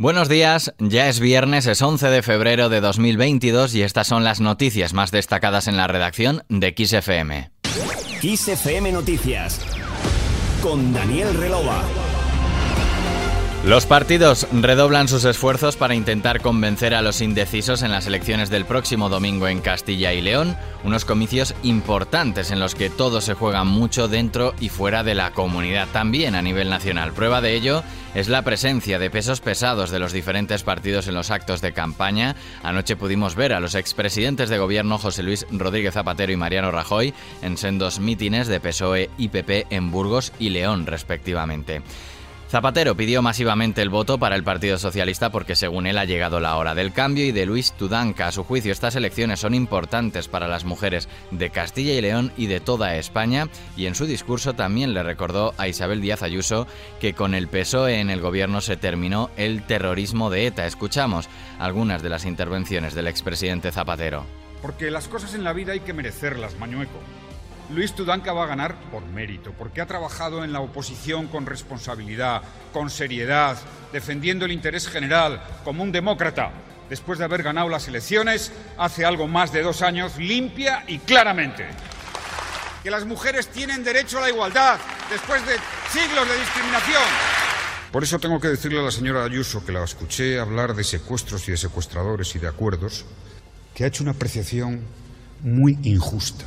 Buenos días, ya es viernes, es 11 de febrero de 2022 y estas son las noticias más destacadas en la redacción de XFM. XFM Noticias con Daniel Relova. Los partidos redoblan sus esfuerzos para intentar convencer a los indecisos en las elecciones del próximo domingo en Castilla y León, unos comicios importantes en los que todo se juega mucho dentro y fuera de la comunidad, también a nivel nacional. Prueba de ello es la presencia de pesos pesados de los diferentes partidos en los actos de campaña. Anoche pudimos ver a los expresidentes de gobierno José Luis Rodríguez Zapatero y Mariano Rajoy en sendos mítines de PSOE y PP en Burgos y León, respectivamente. Zapatero pidió masivamente el voto para el Partido Socialista porque según él ha llegado la hora del cambio y de Luis Tudanca. A su juicio estas elecciones son importantes para las mujeres de Castilla y León y de toda España y en su discurso también le recordó a Isabel Díaz Ayuso que con el PSOE en el gobierno se terminó el terrorismo de ETA. Escuchamos algunas de las intervenciones del expresidente Zapatero. Porque las cosas en la vida hay que merecerlas, Mañueco. Luis Tudanca va a ganar por mérito, porque ha trabajado en la oposición con responsabilidad, con seriedad, defendiendo el interés general, como un demócrata, después de haber ganado las elecciones hace algo más de dos años, limpia y claramente. Que las mujeres tienen derecho a la igualdad, después de siglos de discriminación. Por eso tengo que decirle a la señora Ayuso, que la escuché hablar de secuestros y de secuestradores y de acuerdos, que ha hecho una apreciación muy injusta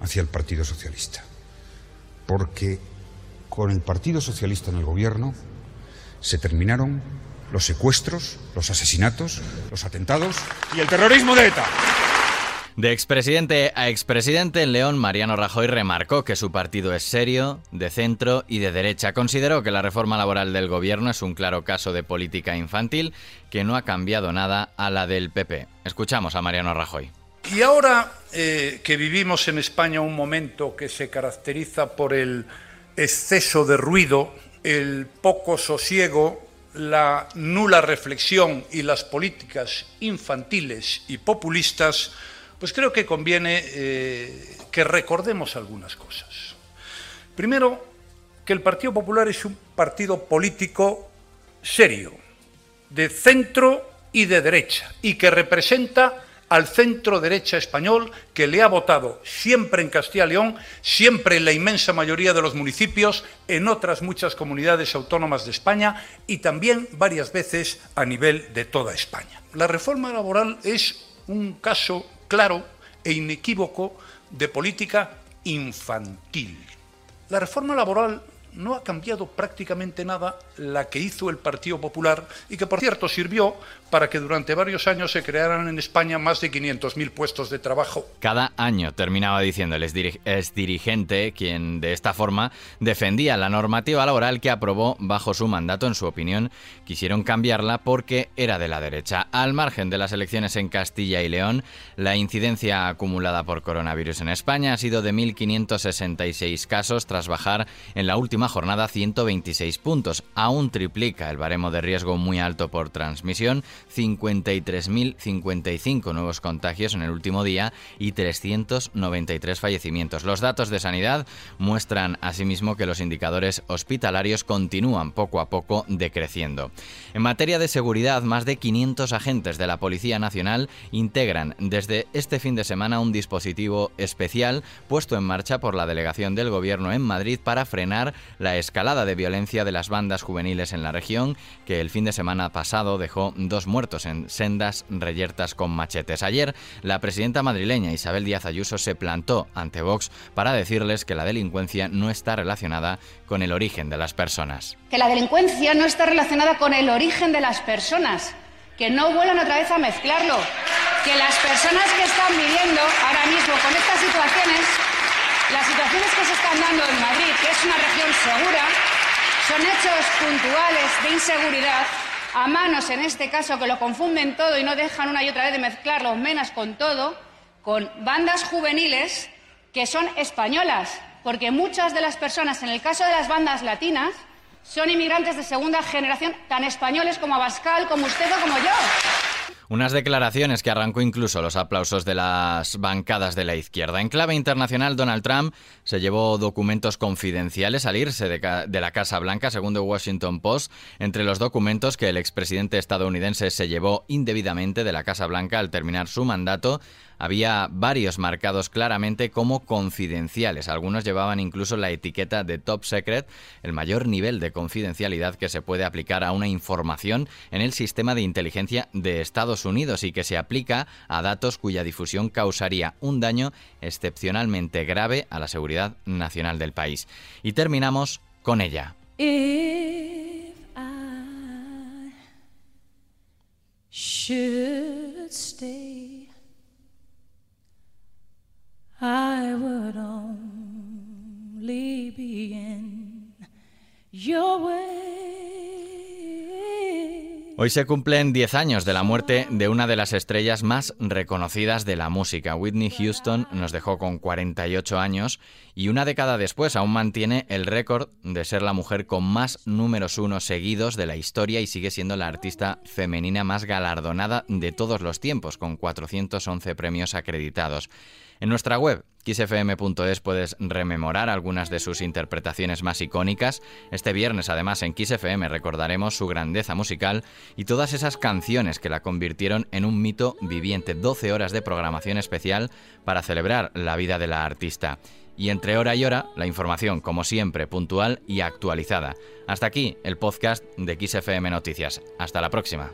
hacia el Partido Socialista. Porque con el Partido Socialista en el gobierno se terminaron los secuestros, los asesinatos, los atentados y el terrorismo de ETA. De expresidente a expresidente en León, Mariano Rajoy remarcó que su partido es serio, de centro y de derecha. Consideró que la reforma laboral del gobierno es un claro caso de política infantil que no ha cambiado nada a la del PP. Escuchamos a Mariano Rajoy. Y ahora eh, que vivimos en España un momento que se caracteriza por el exceso de ruido, el poco sosiego, la nula reflexión y las políticas infantiles y populistas, pues creo que conviene eh, que recordemos algunas cosas. Primero, que el Partido Popular es un partido político serio, de centro y de derecha, y que representa al centro derecha español que le ha votado siempre en Castilla y León, siempre en la inmensa mayoría de los municipios, en otras muchas comunidades autónomas de España y también varias veces a nivel de toda España. La reforma laboral es un caso claro e inequívoco de política infantil. La reforma laboral no ha cambiado prácticamente nada la que hizo el Partido Popular y que, por cierto, sirvió para que durante varios años se crearan en España más de 500.000 puestos de trabajo. Cada año terminaba diciendo el dirigente quien de esta forma defendía la normativa laboral que aprobó bajo su mandato. En su opinión, quisieron cambiarla porque era de la derecha. Al margen de las elecciones en Castilla y León, la incidencia acumulada por coronavirus en España ha sido de 1.566 casos tras bajar en la última jornada 126 puntos. Aún triplica el baremo de riesgo muy alto por transmisión 53.055 nuevos contagios en el último día y 393 fallecimientos. Los datos de sanidad muestran asimismo que los indicadores hospitalarios continúan poco a poco decreciendo. En materia de seguridad, más de 500 agentes de la Policía Nacional integran desde este fin de semana un dispositivo especial puesto en marcha por la delegación del Gobierno en Madrid para frenar la escalada de violencia de las bandas juveniles en la región, que el fin de semana pasado dejó dos muertos en sendas reyertas con machetes. Ayer, la presidenta madrileña Isabel Díaz Ayuso se plantó ante Vox para decirles que la delincuencia no está relacionada con el origen de las personas. Que la delincuencia no está relacionada con el origen de las personas. Que no vuelvan otra vez a mezclarlo. Que las personas que están viviendo ahora mismo con estas situaciones, las situaciones que se están dando en Madrid, que es una región segura, son hechos puntuales de inseguridad a manos, en este caso, que lo confunden todo y no dejan una y otra vez de mezclar los menas con todo, con bandas juveniles que son españolas, porque muchas de las personas, en el caso de las bandas latinas, son inmigrantes de segunda generación, tan españoles como Abascal, como usted o como yo. Unas declaraciones que arrancó incluso los aplausos de las bancadas de la izquierda. En clave internacional, Donald Trump se llevó documentos confidenciales al irse de, la Casa Blanca, según The Washington Post. Entre los documentos que el expresidente estadounidense se llevó indebidamente de la Casa Blanca al terminar su mandato, había varios marcados claramente como confidenciales. Algunos llevaban incluso la etiqueta de Top Secret, el mayor nivel de confidencialidad que se puede aplicar a una información en el sistema de inteligencia de Estados Unidos y que se aplica a datos cuya difusión causaría un daño excepcionalmente grave a la seguridad nacional del país. Y terminamos con ella. I Hoy se cumplen 10 años de la muerte de una de las estrellas más reconocidas de la música. Whitney Houston nos dejó con 48 años y una década después aún mantiene el récord de ser la mujer con más números uno seguidos de la historia y sigue siendo la artista femenina más galardonada de todos los tiempos, con 411 premios acreditados. En nuestra web, xfm.es, puedes rememorar algunas de sus interpretaciones más icónicas. Este viernes, además, en XFM recordaremos su grandeza musical y todas esas canciones que la convirtieron en un mito viviente. 12 horas de programación especial para celebrar la vida de la artista. Y entre hora y hora, la información, como siempre, puntual y actualizada. Hasta aquí el podcast de XFM Noticias. Hasta la próxima.